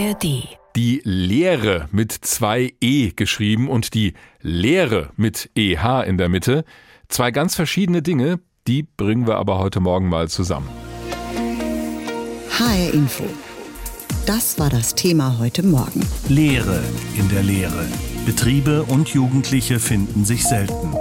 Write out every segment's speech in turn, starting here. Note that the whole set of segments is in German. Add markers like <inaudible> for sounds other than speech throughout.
ARD. Die Lehre mit zwei E geschrieben und die Lehre mit EH in der Mitte. Zwei ganz verschiedene Dinge, die bringen wir aber heute Morgen mal zusammen. HR Info. Das war das Thema heute Morgen. Lehre in der Lehre. Betriebe und Jugendliche finden sich selten.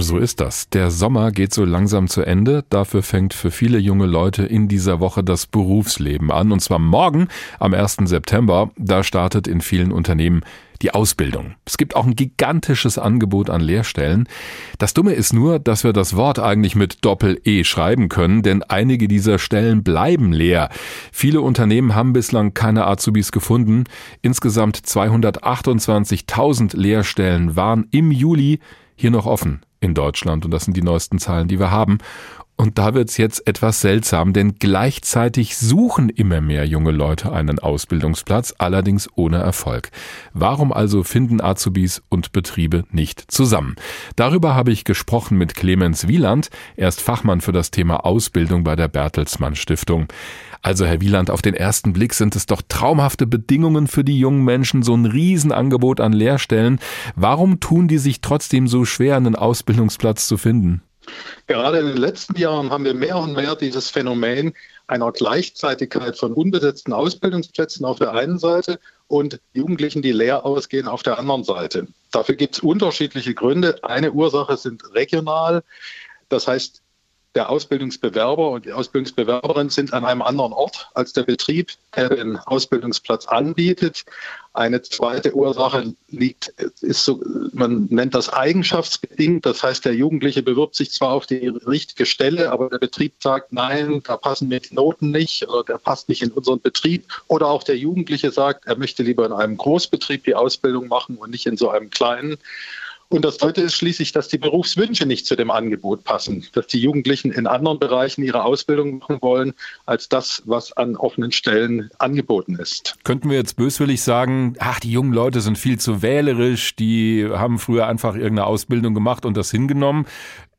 So ist das. Der Sommer geht so langsam zu Ende. Dafür fängt für viele junge Leute in dieser Woche das Berufsleben an. Und zwar morgen, am 1. September. Da startet in vielen Unternehmen die Ausbildung. Es gibt auch ein gigantisches Angebot an Lehrstellen. Das Dumme ist nur, dass wir das Wort eigentlich mit Doppel-E schreiben können, denn einige dieser Stellen bleiben leer. Viele Unternehmen haben bislang keine Azubis gefunden. Insgesamt 228.000 Lehrstellen waren im Juli hier noch offen in Deutschland und das sind die neuesten Zahlen, die wir haben. Und da wird's jetzt etwas seltsam, denn gleichzeitig suchen immer mehr junge Leute einen Ausbildungsplatz, allerdings ohne Erfolg. Warum also finden Azubis und Betriebe nicht zusammen? Darüber habe ich gesprochen mit Clemens Wieland. Er ist Fachmann für das Thema Ausbildung bei der Bertelsmann Stiftung. Also Herr Wieland, auf den ersten Blick sind es doch traumhafte Bedingungen für die jungen Menschen, so ein Riesenangebot an Lehrstellen. Warum tun die sich trotzdem so schwer, einen Ausbildungsplatz zu finden? Gerade in den letzten Jahren haben wir mehr und mehr dieses Phänomen einer Gleichzeitigkeit von unbesetzten Ausbildungsplätzen auf der einen Seite und Jugendlichen, die leer ausgehen, auf der anderen Seite. Dafür gibt es unterschiedliche Gründe. Eine Ursache sind regional. Das heißt, der Ausbildungsbewerber und die Ausbildungsbewerberin sind an einem anderen Ort als der Betrieb, der den Ausbildungsplatz anbietet. Eine zweite Ursache liegt, ist so, man nennt das eigenschaftsbedingt. Das heißt, der Jugendliche bewirbt sich zwar auf die richtige Stelle, aber der Betrieb sagt, nein, da passen mir die Noten nicht oder der passt nicht in unseren Betrieb. Oder auch der Jugendliche sagt, er möchte lieber in einem Großbetrieb die Ausbildung machen und nicht in so einem kleinen. Und das Dritte ist schließlich, dass die Berufswünsche nicht zu dem Angebot passen, dass die Jugendlichen in anderen Bereichen ihre Ausbildung machen wollen, als das, was an offenen Stellen angeboten ist. Könnten wir jetzt böswillig sagen, ach, die jungen Leute sind viel zu wählerisch, die haben früher einfach irgendeine Ausbildung gemacht und das hingenommen.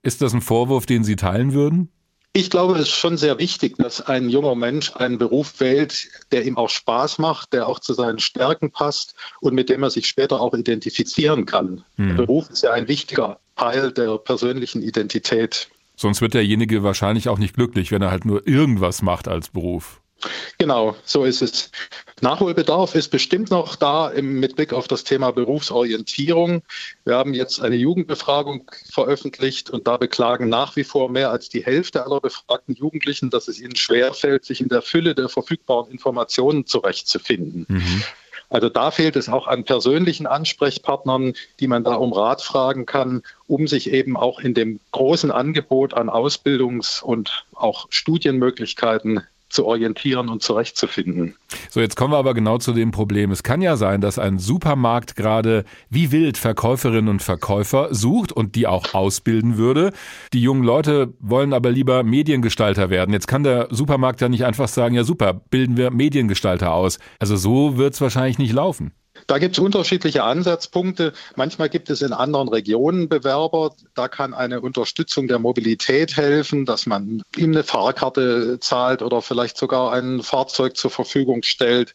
Ist das ein Vorwurf, den Sie teilen würden? Ich glaube, es ist schon sehr wichtig, dass ein junger Mensch einen Beruf wählt, der ihm auch Spaß macht, der auch zu seinen Stärken passt und mit dem er sich später auch identifizieren kann. Mhm. Der Beruf ist ja ein wichtiger Teil der persönlichen Identität. Sonst wird derjenige wahrscheinlich auch nicht glücklich, wenn er halt nur irgendwas macht als Beruf. Genau, so ist es. Nachholbedarf ist bestimmt noch da im, mit Blick auf das Thema Berufsorientierung. Wir haben jetzt eine Jugendbefragung veröffentlicht und da beklagen nach wie vor mehr als die Hälfte aller befragten Jugendlichen, dass es ihnen schwerfällt, sich in der Fülle der verfügbaren Informationen zurechtzufinden. Mhm. Also da fehlt es auch an persönlichen Ansprechpartnern, die man da um Rat fragen kann, um sich eben auch in dem großen Angebot an Ausbildungs- und auch Studienmöglichkeiten zu orientieren und zurechtzufinden. So, jetzt kommen wir aber genau zu dem Problem. Es kann ja sein, dass ein Supermarkt gerade wie wild Verkäuferinnen und Verkäufer sucht und die auch ausbilden würde. Die jungen Leute wollen aber lieber Mediengestalter werden. Jetzt kann der Supermarkt ja nicht einfach sagen, ja super, bilden wir Mediengestalter aus. Also so wird es wahrscheinlich nicht laufen. Da gibt es unterschiedliche Ansatzpunkte. Manchmal gibt es in anderen Regionen Bewerber. Da kann eine Unterstützung der Mobilität helfen, dass man ihm eine Fahrkarte zahlt oder vielleicht sogar ein Fahrzeug zur Verfügung stellt.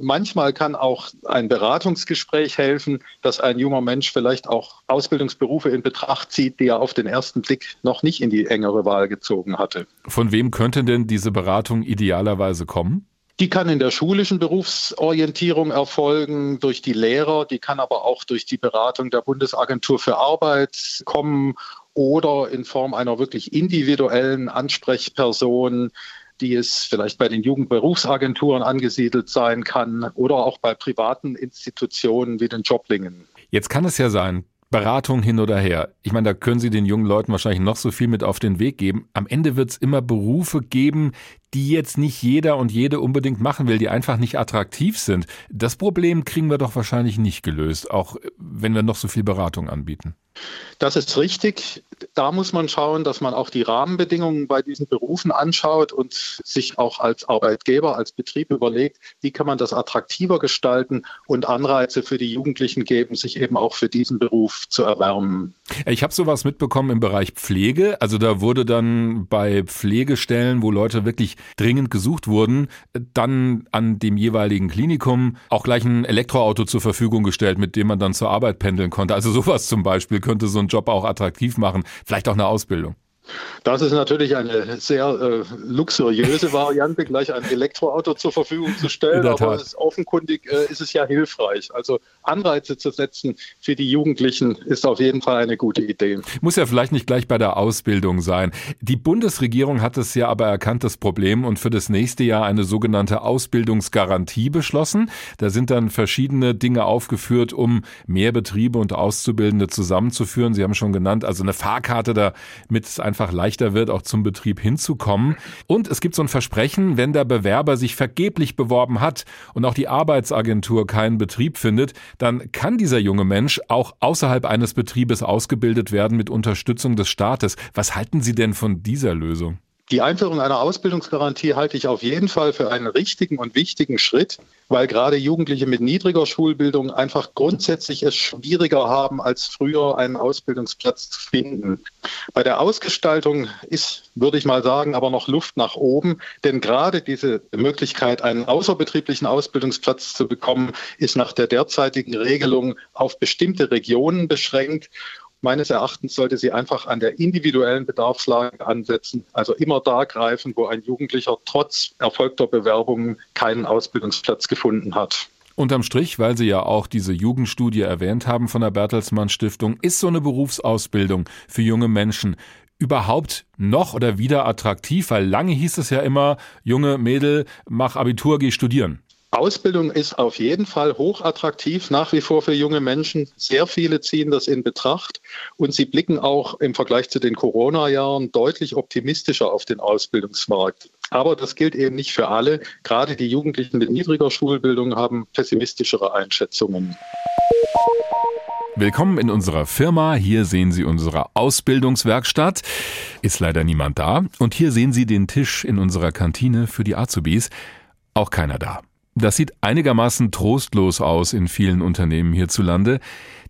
Manchmal kann auch ein Beratungsgespräch helfen, dass ein junger Mensch vielleicht auch Ausbildungsberufe in Betracht zieht, die er auf den ersten Blick noch nicht in die engere Wahl gezogen hatte. Von wem könnte denn diese Beratung idealerweise kommen? Die kann in der schulischen Berufsorientierung erfolgen, durch die Lehrer, die kann aber auch durch die Beratung der Bundesagentur für Arbeit kommen oder in Form einer wirklich individuellen Ansprechperson, die es vielleicht bei den Jugendberufsagenturen angesiedelt sein kann oder auch bei privaten Institutionen wie den Joblingen. Jetzt kann es ja sein, Beratung hin oder her. Ich meine, da können Sie den jungen Leuten wahrscheinlich noch so viel mit auf den Weg geben. Am Ende wird es immer Berufe geben, die jetzt nicht jeder und jede unbedingt machen will, die einfach nicht attraktiv sind. Das Problem kriegen wir doch wahrscheinlich nicht gelöst, auch wenn wir noch so viel Beratung anbieten. Das ist richtig. Da muss man schauen, dass man auch die Rahmenbedingungen bei diesen Berufen anschaut und sich auch als Arbeitgeber, als Betrieb überlegt, wie kann man das attraktiver gestalten und Anreize für die Jugendlichen geben, sich eben auch für diesen Beruf zu erwärmen. Ich habe sowas mitbekommen im Bereich Pflege. Also da wurde dann bei Pflegestellen, wo Leute wirklich dringend gesucht wurden, dann an dem jeweiligen Klinikum auch gleich ein Elektroauto zur Verfügung gestellt, mit dem man dann zur Arbeit pendeln konnte. Also sowas zum Beispiel könnte so einen Job auch attraktiv machen. Vielleicht auch eine Ausbildung. Das ist natürlich eine sehr äh, luxuriöse <laughs> Variante, gleich ein Elektroauto zur Verfügung zu stellen, aber ist offenkundig äh, ist es ja hilfreich. Also Anreize zu setzen für die Jugendlichen ist auf jeden Fall eine gute Idee. Muss ja vielleicht nicht gleich bei der Ausbildung sein. Die Bundesregierung hat es ja aber erkannt, das Problem, und für das nächste Jahr eine sogenannte Ausbildungsgarantie beschlossen. Da sind dann verschiedene Dinge aufgeführt, um mehr Betriebe und Auszubildende zusammenzuführen. Sie haben schon genannt, also eine Fahrkarte, damit es einfach leichter wird, auch zum Betrieb hinzukommen. Und es gibt so ein Versprechen, wenn der Bewerber sich vergeblich beworben hat und auch die Arbeitsagentur keinen Betrieb findet, dann kann dieser junge Mensch auch außerhalb eines Betriebes ausgebildet werden mit Unterstützung des Staates. Was halten Sie denn von dieser Lösung? Die Einführung einer Ausbildungsgarantie halte ich auf jeden Fall für einen richtigen und wichtigen Schritt, weil gerade Jugendliche mit niedriger Schulbildung einfach grundsätzlich es schwieriger haben, als früher einen Ausbildungsplatz zu finden. Bei der Ausgestaltung ist, würde ich mal sagen, aber noch Luft nach oben, denn gerade diese Möglichkeit, einen außerbetrieblichen Ausbildungsplatz zu bekommen, ist nach der derzeitigen Regelung auf bestimmte Regionen beschränkt Meines Erachtens sollte sie einfach an der individuellen Bedarfslage ansetzen, also immer da greifen, wo ein Jugendlicher trotz erfolgter Bewerbungen keinen Ausbildungsplatz gefunden hat. Unterm Strich, weil Sie ja auch diese Jugendstudie erwähnt haben von der Bertelsmann Stiftung, ist so eine Berufsausbildung für junge Menschen überhaupt noch oder wieder attraktiv? Weil lange hieß es ja immer, junge Mädel, mach Abitur, geh studieren. Ausbildung ist auf jeden Fall hochattraktiv, nach wie vor für junge Menschen. Sehr viele ziehen das in Betracht und sie blicken auch im Vergleich zu den Corona-Jahren deutlich optimistischer auf den Ausbildungsmarkt. Aber das gilt eben nicht für alle. Gerade die Jugendlichen mit niedriger Schulbildung haben pessimistischere Einschätzungen. Willkommen in unserer Firma. Hier sehen Sie unsere Ausbildungswerkstatt. Ist leider niemand da. Und hier sehen Sie den Tisch in unserer Kantine für die Azubis. Auch keiner da. Das sieht einigermaßen trostlos aus in vielen Unternehmen hierzulande.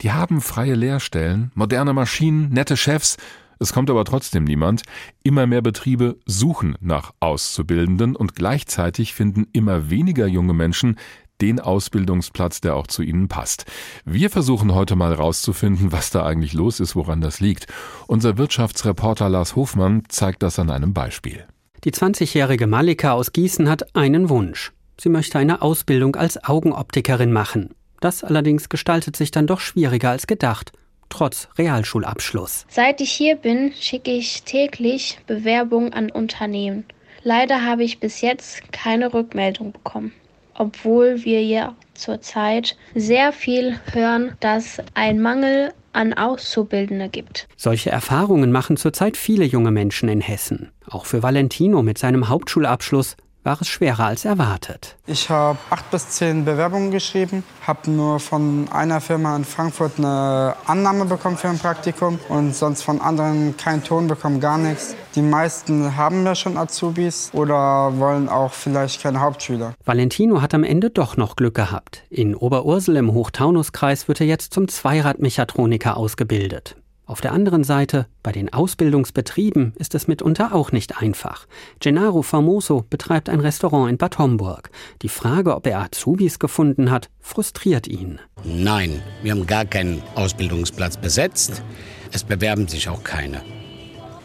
Die haben freie Lehrstellen, moderne Maschinen, nette Chefs. Es kommt aber trotzdem niemand. Immer mehr Betriebe suchen nach Auszubildenden und gleichzeitig finden immer weniger junge Menschen den Ausbildungsplatz, der auch zu ihnen passt. Wir versuchen heute mal herauszufinden, was da eigentlich los ist, woran das liegt. Unser Wirtschaftsreporter Lars Hofmann zeigt das an einem Beispiel. Die 20-jährige Malika aus Gießen hat einen Wunsch. Sie möchte eine Ausbildung als Augenoptikerin machen. Das allerdings gestaltet sich dann doch schwieriger als gedacht, trotz Realschulabschluss. Seit ich hier bin, schicke ich täglich Bewerbungen an Unternehmen. Leider habe ich bis jetzt keine Rückmeldung bekommen, obwohl wir ja zurzeit sehr viel hören, dass ein Mangel an Auszubildende gibt. Solche Erfahrungen machen zurzeit viele junge Menschen in Hessen. Auch für Valentino mit seinem Hauptschulabschluss war es schwerer als erwartet. Ich habe acht bis zehn Bewerbungen geschrieben, habe nur von einer Firma in Frankfurt eine Annahme bekommen für ein Praktikum und sonst von anderen keinen Ton bekommen, gar nichts. Die meisten haben ja schon Azubis oder wollen auch vielleicht keine Hauptschüler. Valentino hat am Ende doch noch Glück gehabt. In Oberursel im Hochtaunuskreis wird er jetzt zum Zweiradmechatroniker ausgebildet. Auf der anderen Seite, bei den Ausbildungsbetrieben ist es mitunter auch nicht einfach. Gennaro Famoso betreibt ein Restaurant in Bad Homburg. Die Frage, ob er Azubis gefunden hat, frustriert ihn. Nein, wir haben gar keinen Ausbildungsplatz besetzt. Es bewerben sich auch keine.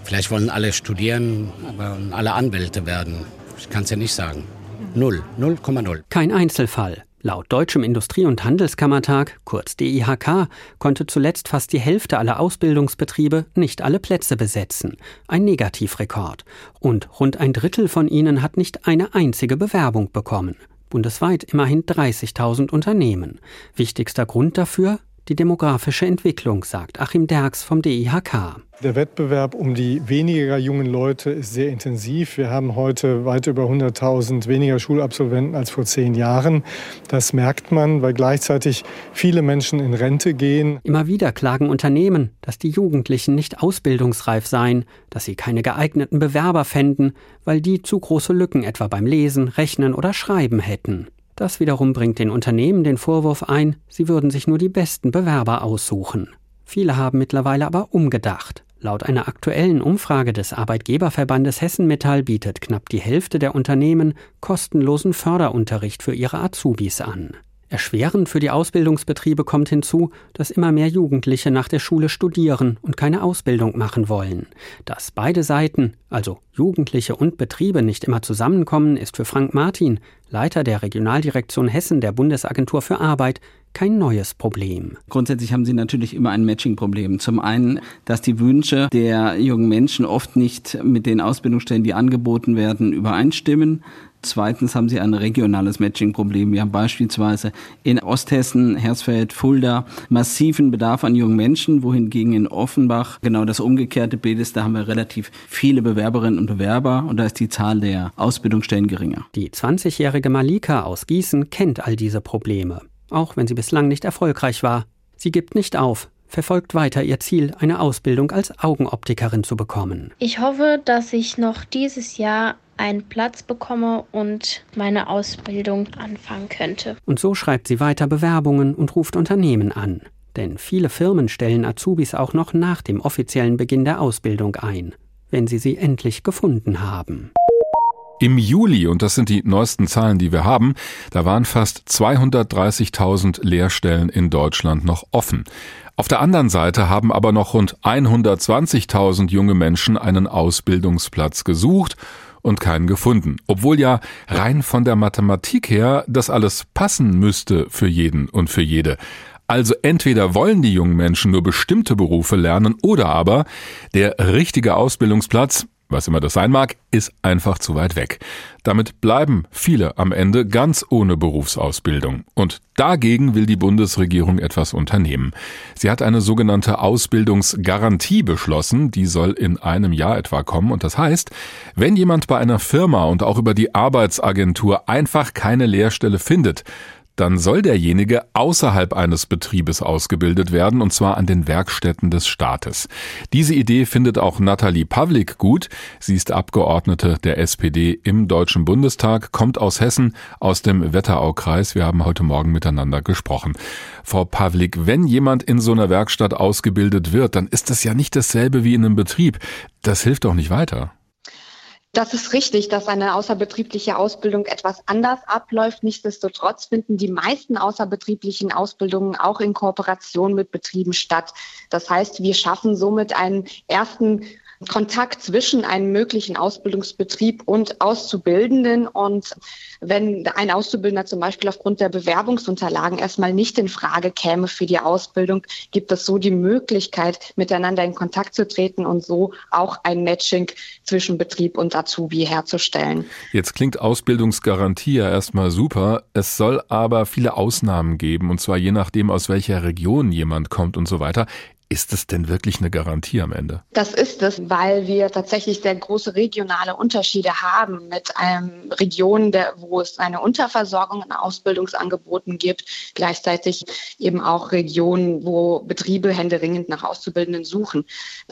Vielleicht wollen alle studieren, aber alle Anwälte werden. Ich kann es ja nicht sagen. Null, 0,0. Kein Einzelfall. Laut Deutschem Industrie- und Handelskammertag, kurz DIHK, konnte zuletzt fast die Hälfte aller Ausbildungsbetriebe nicht alle Plätze besetzen. Ein Negativrekord. Und rund ein Drittel von ihnen hat nicht eine einzige Bewerbung bekommen. Bundesweit immerhin 30.000 Unternehmen. Wichtigster Grund dafür? Die demografische Entwicklung, sagt Achim Derks vom DIHK. Der Wettbewerb um die weniger jungen Leute ist sehr intensiv. Wir haben heute weit über 100.000 weniger Schulabsolventen als vor zehn Jahren. Das merkt man, weil gleichzeitig viele Menschen in Rente gehen. Immer wieder klagen Unternehmen, dass die Jugendlichen nicht ausbildungsreif seien, dass sie keine geeigneten Bewerber fänden, weil die zu große Lücken etwa beim Lesen, Rechnen oder Schreiben hätten. Das wiederum bringt den Unternehmen den Vorwurf ein, sie würden sich nur die besten Bewerber aussuchen. Viele haben mittlerweile aber umgedacht. Laut einer aktuellen Umfrage des Arbeitgeberverbandes Hessen Metall bietet knapp die Hälfte der Unternehmen kostenlosen Förderunterricht für ihre Azubis an. Erschwerend für die Ausbildungsbetriebe kommt hinzu, dass immer mehr Jugendliche nach der Schule studieren und keine Ausbildung machen wollen. Dass beide Seiten, also Jugendliche und Betriebe, nicht immer zusammenkommen, ist für Frank Martin, Leiter der Regionaldirektion Hessen der Bundesagentur für Arbeit, kein neues Problem. Grundsätzlich haben Sie natürlich immer ein Matching-Problem. Zum einen, dass die Wünsche der jungen Menschen oft nicht mit den Ausbildungsstellen, die angeboten werden, übereinstimmen. Zweitens haben sie ein regionales Matching-Problem. Wir haben beispielsweise in Osthessen, Hersfeld, Fulda massiven Bedarf an jungen Menschen, wohingegen in Offenbach genau das umgekehrte Bild ist. Da haben wir relativ viele Bewerberinnen und Bewerber und da ist die Zahl der Ausbildungsstellen geringer. Die 20-jährige Malika aus Gießen kennt all diese Probleme, auch wenn sie bislang nicht erfolgreich war. Sie gibt nicht auf, verfolgt weiter ihr Ziel, eine Ausbildung als Augenoptikerin zu bekommen. Ich hoffe, dass ich noch dieses Jahr einen Platz bekomme und meine Ausbildung anfangen könnte. Und so schreibt sie weiter Bewerbungen und ruft Unternehmen an. Denn viele Firmen stellen Azubis auch noch nach dem offiziellen Beginn der Ausbildung ein, wenn sie sie endlich gefunden haben. Im Juli, und das sind die neuesten Zahlen, die wir haben, da waren fast 230.000 Lehrstellen in Deutschland noch offen. Auf der anderen Seite haben aber noch rund 120.000 junge Menschen einen Ausbildungsplatz gesucht und keinen gefunden. Obwohl ja rein von der Mathematik her das alles passen müsste für jeden und für jede. Also entweder wollen die jungen Menschen nur bestimmte Berufe lernen oder aber der richtige Ausbildungsplatz, was immer das sein mag, ist einfach zu weit weg. Damit bleiben viele am Ende ganz ohne Berufsausbildung. Und dagegen will die Bundesregierung etwas unternehmen. Sie hat eine sogenannte Ausbildungsgarantie beschlossen, die soll in einem Jahr etwa kommen. Und das heißt, wenn jemand bei einer Firma und auch über die Arbeitsagentur einfach keine Lehrstelle findet, dann soll derjenige außerhalb eines Betriebes ausgebildet werden, und zwar an den Werkstätten des Staates. Diese Idee findet auch Nathalie Pavlik gut. Sie ist Abgeordnete der SPD im Deutschen Bundestag, kommt aus Hessen, aus dem Wetteraukreis. Wir haben heute Morgen miteinander gesprochen. Frau Pavlik, wenn jemand in so einer Werkstatt ausgebildet wird, dann ist das ja nicht dasselbe wie in einem Betrieb. Das hilft doch nicht weiter. Das ist richtig, dass eine außerbetriebliche Ausbildung etwas anders abläuft. Nichtsdestotrotz finden die meisten außerbetrieblichen Ausbildungen auch in Kooperation mit Betrieben statt. Das heißt, wir schaffen somit einen ersten Kontakt zwischen einem möglichen Ausbildungsbetrieb und Auszubildenden. Und wenn ein Auszubildender zum Beispiel aufgrund der Bewerbungsunterlagen erstmal nicht in Frage käme für die Ausbildung, gibt es so die Möglichkeit, miteinander in Kontakt zu treten und so auch ein Matching zwischen Betrieb und Azubi herzustellen. Jetzt klingt Ausbildungsgarantie ja erstmal super. Es soll aber viele Ausnahmen geben, und zwar je nachdem, aus welcher Region jemand kommt und so weiter. Ist es denn wirklich eine Garantie am Ende? Das ist es, weil wir tatsächlich sehr große regionale Unterschiede haben mit einem Regionen, der, wo es eine Unterversorgung an Ausbildungsangeboten gibt, gleichzeitig eben auch Regionen, wo Betriebe händeringend nach Auszubildenden suchen.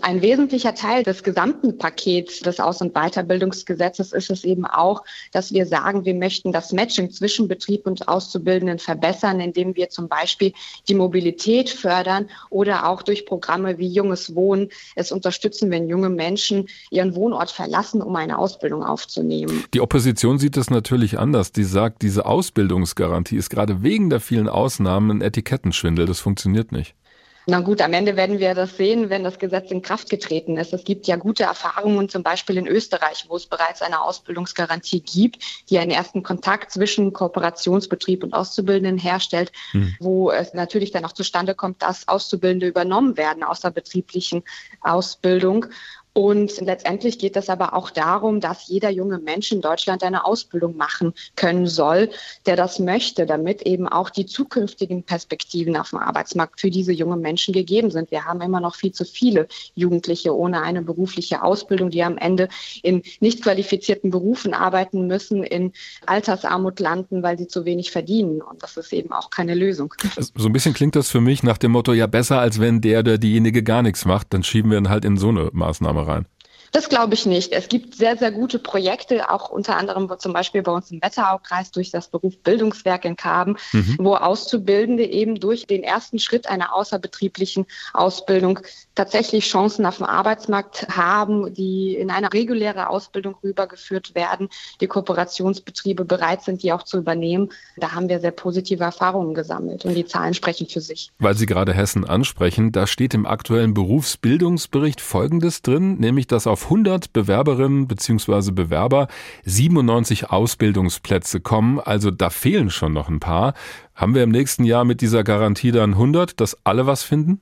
Ein wesentlicher Teil des gesamten Pakets des Aus- und Weiterbildungsgesetzes ist es eben auch, dass wir sagen, wir möchten das Matching zwischen Betrieb und Auszubildenden verbessern, indem wir zum Beispiel die Mobilität fördern oder auch Programme wie Junges Wohnen es unterstützen, wenn junge Menschen ihren Wohnort verlassen, um eine Ausbildung aufzunehmen. Die Opposition sieht das natürlich anders. Die sagt, diese Ausbildungsgarantie ist gerade wegen der vielen Ausnahmen ein Etikettenschwindel. Das funktioniert nicht. Na gut, am Ende werden wir das sehen, wenn das Gesetz in Kraft getreten ist. Es gibt ja gute Erfahrungen, zum Beispiel in Österreich, wo es bereits eine Ausbildungsgarantie gibt, die einen ersten Kontakt zwischen Kooperationsbetrieb und Auszubildenden herstellt, hm. wo es natürlich dann auch zustande kommt, dass Auszubildende übernommen werden aus der betrieblichen Ausbildung. Und letztendlich geht es aber auch darum, dass jeder junge Mensch in Deutschland eine Ausbildung machen können soll, der das möchte, damit eben auch die zukünftigen Perspektiven auf dem Arbeitsmarkt für diese jungen Menschen gegeben sind. Wir haben immer noch viel zu viele Jugendliche ohne eine berufliche Ausbildung, die am Ende in nicht qualifizierten Berufen arbeiten müssen, in Altersarmut landen, weil sie zu wenig verdienen. Und das ist eben auch keine Lösung. So ein bisschen klingt das für mich nach dem Motto, ja besser als wenn der oder diejenige gar nichts macht, dann schieben wir ihn halt in so eine Maßnahme rein. Das glaube ich nicht. Es gibt sehr, sehr gute Projekte, auch unter anderem zum Beispiel bei uns im Wetteraukreis durch das Beruf Bildungswerk in Kaben, mhm. wo Auszubildende eben durch den ersten Schritt einer außerbetrieblichen Ausbildung tatsächlich Chancen auf dem Arbeitsmarkt haben, die in eine reguläre Ausbildung rübergeführt werden, die Kooperationsbetriebe bereit sind, die auch zu übernehmen. Da haben wir sehr positive Erfahrungen gesammelt und die Zahlen sprechen für sich. Weil Sie gerade Hessen ansprechen, da steht im aktuellen Berufsbildungsbericht Folgendes drin, nämlich dass auf 100 Bewerberinnen bzw. Bewerber 97 Ausbildungsplätze kommen. Also da fehlen schon noch ein paar. Haben wir im nächsten Jahr mit dieser Garantie dann 100, dass alle was finden?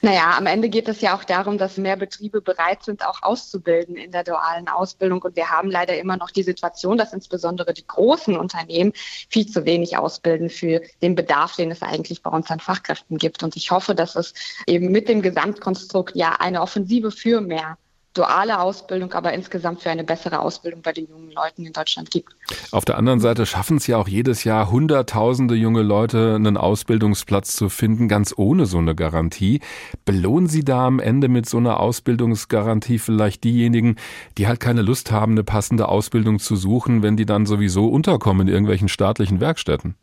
Naja, am Ende geht es ja auch darum, dass mehr Betriebe bereit sind, auch auszubilden in der dualen Ausbildung. Und wir haben leider immer noch die Situation, dass insbesondere die großen Unternehmen viel zu wenig ausbilden für den Bedarf, den es eigentlich bei uns an Fachkräften gibt. Und ich hoffe, dass es eben mit dem Gesamtkonstrukt ja eine Offensive für mehr duale Ausbildung, aber insgesamt für eine bessere Ausbildung bei den jungen Leuten in Deutschland gibt. Auf der anderen Seite schaffen es ja auch jedes Jahr Hunderttausende junge Leute, einen Ausbildungsplatz zu finden, ganz ohne so eine Garantie. Belohnen Sie da am Ende mit so einer Ausbildungsgarantie vielleicht diejenigen, die halt keine Lust haben, eine passende Ausbildung zu suchen, wenn die dann sowieso unterkommen in irgendwelchen staatlichen Werkstätten?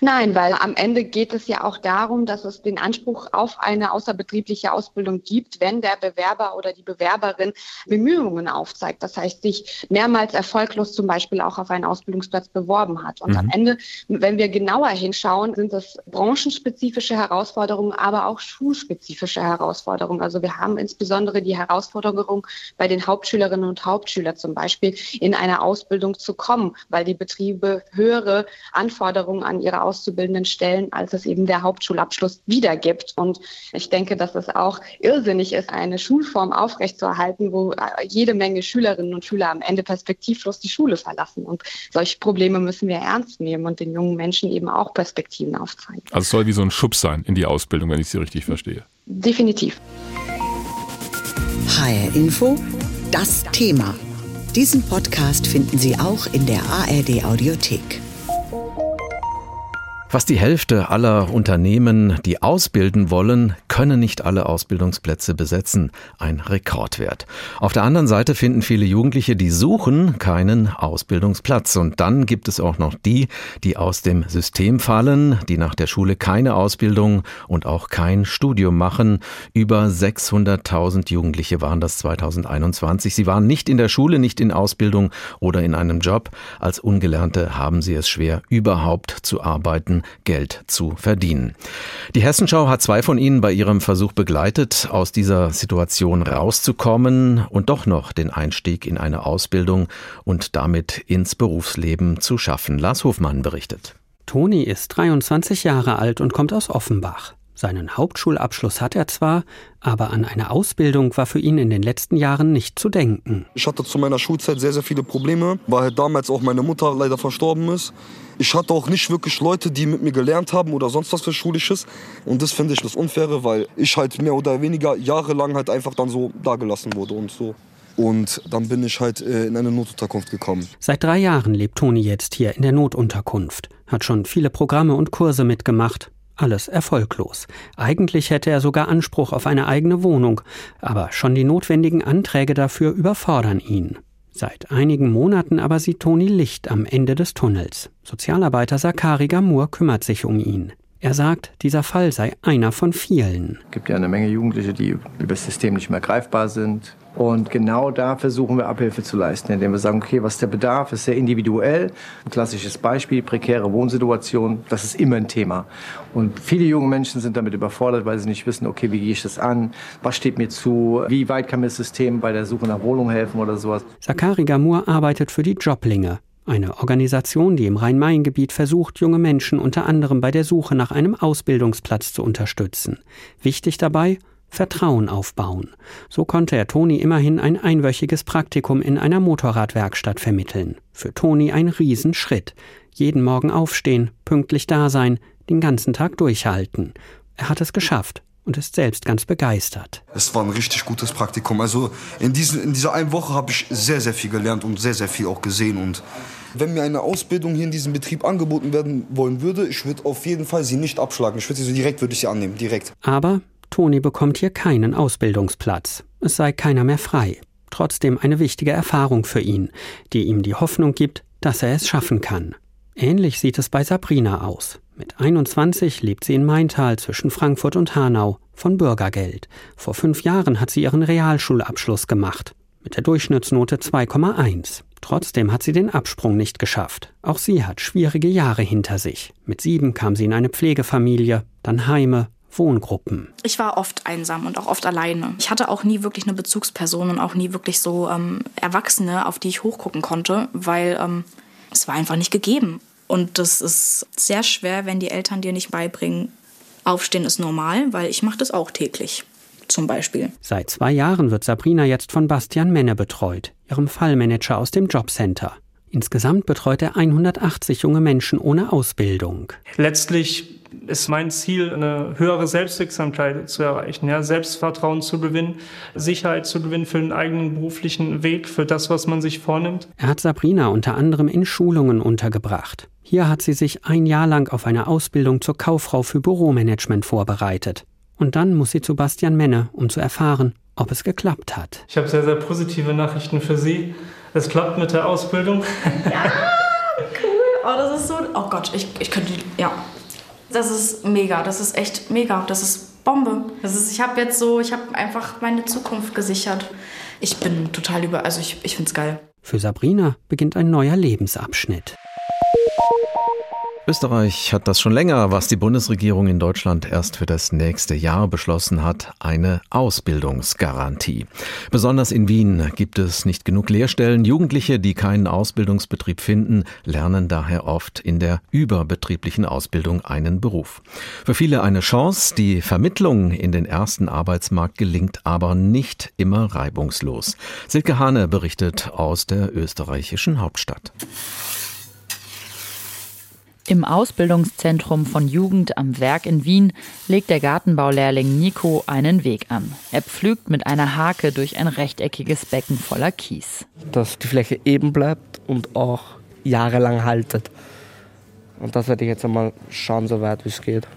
Nein, weil am Ende geht es ja auch darum, dass es den Anspruch auf eine außerbetriebliche Ausbildung gibt, wenn der Bewerber oder die Bewerberin Bemühungen aufzeigt. Das heißt, sich mehrmals erfolglos zum Beispiel auch auf einen Ausbildungsplatz beworben hat. Und mhm. am Ende, wenn wir genauer hinschauen, sind es branchenspezifische Herausforderungen, aber auch schulspezifische Herausforderungen. Also wir haben insbesondere die Herausforderung bei den Hauptschülerinnen und Hauptschülern zum Beispiel in eine Ausbildung zu kommen, weil die Betriebe höhere Anforderungen an ihre Auszubildenden stellen, als es eben der Hauptschulabschluss wiedergibt. Und ich denke, dass es auch irrsinnig ist, eine Schulform aufrechtzuerhalten, wo äh, jede Menge Schülerinnen und Schüler am Ende perspektivlos die Schule verlassen. Und solche Probleme müssen wir ernst nehmen und den jungen Menschen eben auch Perspektiven aufzeigen. Also es soll wie so ein Schub sein in die Ausbildung, wenn ich Sie richtig verstehe. Definitiv. HR Info, das Thema. Diesen Podcast finden Sie auch in der ARD Audiothek. Fast die Hälfte aller Unternehmen, die ausbilden wollen, können nicht alle Ausbildungsplätze besetzen. Ein Rekordwert. Auf der anderen Seite finden viele Jugendliche, die suchen, keinen Ausbildungsplatz. Und dann gibt es auch noch die, die aus dem System fallen, die nach der Schule keine Ausbildung und auch kein Studium machen. Über 600.000 Jugendliche waren das 2021. Sie waren nicht in der Schule, nicht in Ausbildung oder in einem Job. Als Ungelernte haben sie es schwer, überhaupt zu arbeiten Geld zu verdienen. Die Hessenschau hat zwei von Ihnen bei ihrem Versuch begleitet, aus dieser Situation rauszukommen und doch noch den Einstieg in eine Ausbildung und damit ins Berufsleben zu schaffen. Lars Hofmann berichtet. Toni ist 23 Jahre alt und kommt aus Offenbach. Seinen Hauptschulabschluss hat er zwar, aber an eine Ausbildung war für ihn in den letzten Jahren nicht zu denken. Ich hatte zu meiner Schulzeit sehr, sehr viele Probleme, weil halt damals auch meine Mutter leider verstorben ist. Ich hatte auch nicht wirklich Leute, die mit mir gelernt haben oder sonst was für Schulisches. Und das finde ich das Unfaire, weil ich halt mehr oder weniger jahrelang halt einfach dann so dagelassen wurde und so. Und dann bin ich halt äh, in eine Notunterkunft gekommen. Seit drei Jahren lebt Toni jetzt hier in der Notunterkunft. Hat schon viele Programme und Kurse mitgemacht. Alles erfolglos. Eigentlich hätte er sogar Anspruch auf eine eigene Wohnung, aber schon die notwendigen Anträge dafür überfordern ihn. Seit einigen Monaten aber sieht Toni Licht am Ende des Tunnels. Sozialarbeiter Sakari Gamur kümmert sich um ihn. Er sagt, dieser Fall sei einer von vielen. Es gibt ja eine Menge Jugendliche, die über das System nicht mehr greifbar sind, und genau da versuchen wir Abhilfe zu leisten, indem wir sagen, okay, was der Bedarf, ist sehr individuell. Ein klassisches Beispiel, prekäre Wohnsituation, das ist immer ein Thema. Und viele junge Menschen sind damit überfordert, weil sie nicht wissen, okay, wie gehe ich das an, was steht mir zu, wie weit kann mir das System bei der Suche nach Wohnung helfen oder sowas. Sakari Gamur arbeitet für die Joblinge, eine Organisation, die im Rhein-Main-Gebiet versucht, junge Menschen unter anderem bei der Suche nach einem Ausbildungsplatz zu unterstützen. Wichtig dabei, Vertrauen aufbauen. So konnte er Toni immerhin ein einwöchiges Praktikum in einer Motorradwerkstatt vermitteln. Für Toni ein Riesenschritt. Jeden Morgen aufstehen, pünktlich da sein, den ganzen Tag durchhalten. Er hat es geschafft und ist selbst ganz begeistert. Es war ein richtig gutes Praktikum. Also in, diesen, in dieser einen Woche habe ich sehr, sehr viel gelernt und sehr, sehr viel auch gesehen. Und wenn mir eine Ausbildung hier in diesem Betrieb angeboten werden wollen würde, ich würde auf jeden Fall sie nicht abschlagen. Ich würde sie so direkt, würde ich sie annehmen, direkt. Aber Toni bekommt hier keinen Ausbildungsplatz. Es sei keiner mehr frei. Trotzdem eine wichtige Erfahrung für ihn, die ihm die Hoffnung gibt, dass er es schaffen kann. Ähnlich sieht es bei Sabrina aus. Mit 21 lebt sie in Maintal zwischen Frankfurt und Hanau von Bürgergeld. Vor fünf Jahren hat sie ihren Realschulabschluss gemacht. Mit der Durchschnittsnote 2,1. Trotzdem hat sie den Absprung nicht geschafft. Auch sie hat schwierige Jahre hinter sich. Mit sieben kam sie in eine Pflegefamilie, dann Heime, Wohngruppen. Ich war oft einsam und auch oft alleine. Ich hatte auch nie wirklich eine Bezugsperson und auch nie wirklich so ähm, Erwachsene, auf die ich hochgucken konnte, weil ähm, es war einfach nicht gegeben. Und das ist sehr schwer, wenn die Eltern dir nicht beibringen, aufstehen ist normal, weil ich mache das auch täglich. Zum Beispiel. Seit zwei Jahren wird Sabrina jetzt von Bastian Menne betreut, ihrem Fallmanager aus dem Jobcenter. Insgesamt betreut er 180 junge Menschen ohne Ausbildung. Letztlich ist mein Ziel, eine höhere Selbstwirksamkeit zu erreichen, ja, Selbstvertrauen zu gewinnen, Sicherheit zu gewinnen für den eigenen beruflichen Weg, für das, was man sich vornimmt. Er hat Sabrina unter anderem in Schulungen untergebracht. Hier hat sie sich ein Jahr lang auf eine Ausbildung zur Kauffrau für Büromanagement vorbereitet. Und dann muss sie zu Bastian Menne, um zu erfahren, ob es geklappt hat. Ich habe sehr, sehr positive Nachrichten für Sie. Es klappt mit der Ausbildung. Ja, cool. Oh, das ist so. Oh Gott, ich, ich könnte. Ja, das ist mega, das ist echt mega, das ist Bombe. Das ist, ich habe jetzt so, ich habe einfach meine Zukunft gesichert. Ich bin total über, also ich, ich finde es geil. Für Sabrina beginnt ein neuer Lebensabschnitt. Österreich hat das schon länger, was die Bundesregierung in Deutschland erst für das nächste Jahr beschlossen hat, eine Ausbildungsgarantie. Besonders in Wien gibt es nicht genug Lehrstellen. Jugendliche, die keinen Ausbildungsbetrieb finden, lernen daher oft in der überbetrieblichen Ausbildung einen Beruf. Für viele eine Chance, die Vermittlung in den ersten Arbeitsmarkt gelingt aber nicht immer reibungslos. Silke Hane berichtet aus der österreichischen Hauptstadt. Im Ausbildungszentrum von Jugend am Werk in Wien legt der Gartenbaulehrling Nico einen Weg an. Er pflügt mit einer Hake durch ein rechteckiges Becken voller Kies. Dass die Fläche eben bleibt und auch jahrelang haltet. Und das werde ich jetzt einmal schauen, so weit wie es geht.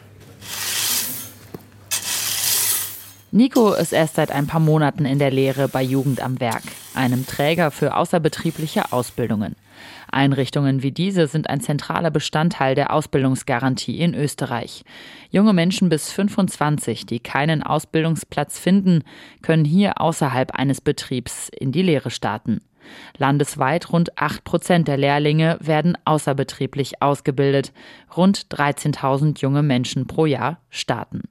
Nico ist erst seit ein paar Monaten in der Lehre bei Jugend am Werk, einem Träger für außerbetriebliche Ausbildungen. Einrichtungen wie diese sind ein zentraler Bestandteil der Ausbildungsgarantie in Österreich. Junge Menschen bis 25, die keinen Ausbildungsplatz finden, können hier außerhalb eines Betriebs in die Lehre starten. Landesweit rund 8 Prozent der Lehrlinge werden außerbetrieblich ausgebildet. Rund 13.000 junge Menschen pro Jahr starten.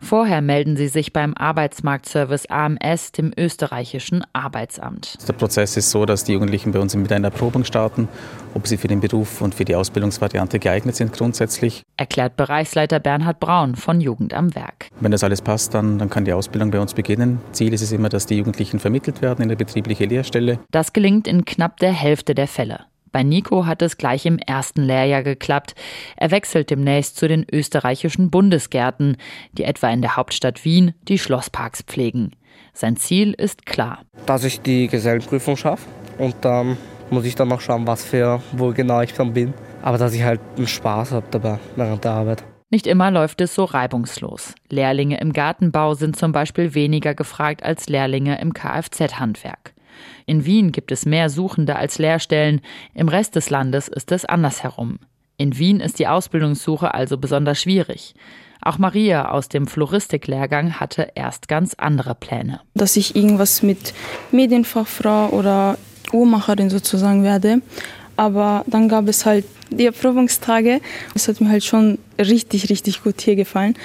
Vorher melden sie sich beim Arbeitsmarktservice AMS, dem österreichischen Arbeitsamt. Der Prozess ist so, dass die Jugendlichen bei uns mit einer Erprobung starten, ob sie für den Beruf und für die Ausbildungsvariante geeignet sind grundsätzlich. Erklärt Bereichsleiter Bernhard Braun von Jugend am Werk. Wenn das alles passt, dann, dann kann die Ausbildung bei uns beginnen. Ziel ist es immer, dass die Jugendlichen vermittelt werden in eine betriebliche Lehrstelle. Das gelingt in knapp der Hälfte der Fälle. Bei Nico hat es gleich im ersten Lehrjahr geklappt. Er wechselt demnächst zu den österreichischen Bundesgärten, die etwa in der Hauptstadt Wien die Schlossparks pflegen. Sein Ziel ist klar. Dass ich die Gesellenprüfung schaffe und dann muss ich dann noch schauen, was für, wo genau ich dann bin. Aber dass ich halt einen Spaß habe dabei während der Arbeit. Nicht immer läuft es so reibungslos. Lehrlinge im Gartenbau sind zum Beispiel weniger gefragt als Lehrlinge im Kfz-Handwerk. In Wien gibt es mehr Suchende als Lehrstellen, im Rest des Landes ist es andersherum. In Wien ist die Ausbildungssuche also besonders schwierig. Auch Maria aus dem Floristiklehrgang hatte erst ganz andere Pläne. Dass ich irgendwas mit Medienfachfrau oder Uhrmacherin sozusagen werde. Aber dann gab es halt die Erprobungstage. Es hat mir halt schon richtig, richtig gut hier gefallen.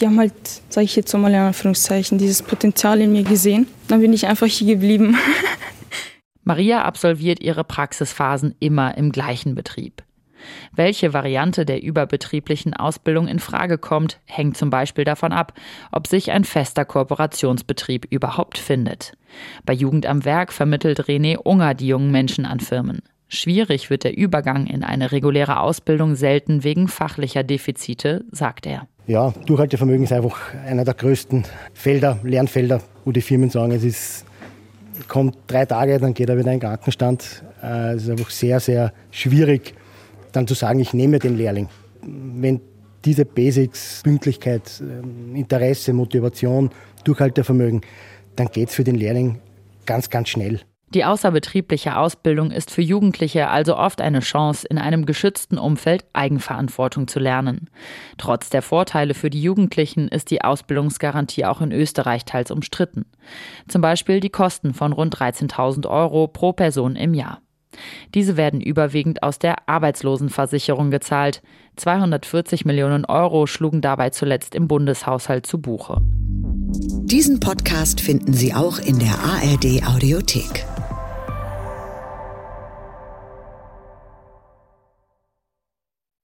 Die haben halt, sage ich jetzt mal in Anführungszeichen, dieses Potenzial in mir gesehen. Dann bin ich einfach hier geblieben. <laughs> Maria absolviert ihre Praxisphasen immer im gleichen Betrieb. Welche Variante der überbetrieblichen Ausbildung in Frage kommt, hängt zum Beispiel davon ab, ob sich ein fester Kooperationsbetrieb überhaupt findet. Bei Jugend am Werk vermittelt René Unger die jungen Menschen an Firmen. Schwierig wird der Übergang in eine reguläre Ausbildung selten wegen fachlicher Defizite, sagt er. Ja, Durchhaltevermögen ist einfach einer der größten Felder, Lernfelder, wo die Firmen sagen, es ist, kommt drei Tage, dann geht er wieder in den Krankenstand. Äh, es ist einfach sehr, sehr schwierig, dann zu sagen, ich nehme den Lehrling. Wenn diese Basics, Pünktlichkeit, ähm, Interesse, Motivation, Durchhaltevermögen, dann geht es für den Lehrling ganz, ganz schnell. Die außerbetriebliche Ausbildung ist für Jugendliche also oft eine Chance, in einem geschützten Umfeld Eigenverantwortung zu lernen. Trotz der Vorteile für die Jugendlichen ist die Ausbildungsgarantie auch in Österreich teils umstritten. Zum Beispiel die Kosten von rund 13.000 Euro pro Person im Jahr. Diese werden überwiegend aus der Arbeitslosenversicherung gezahlt. 240 Millionen Euro schlugen dabei zuletzt im Bundeshaushalt zu Buche. Diesen Podcast finden Sie auch in der ARD Audiothek.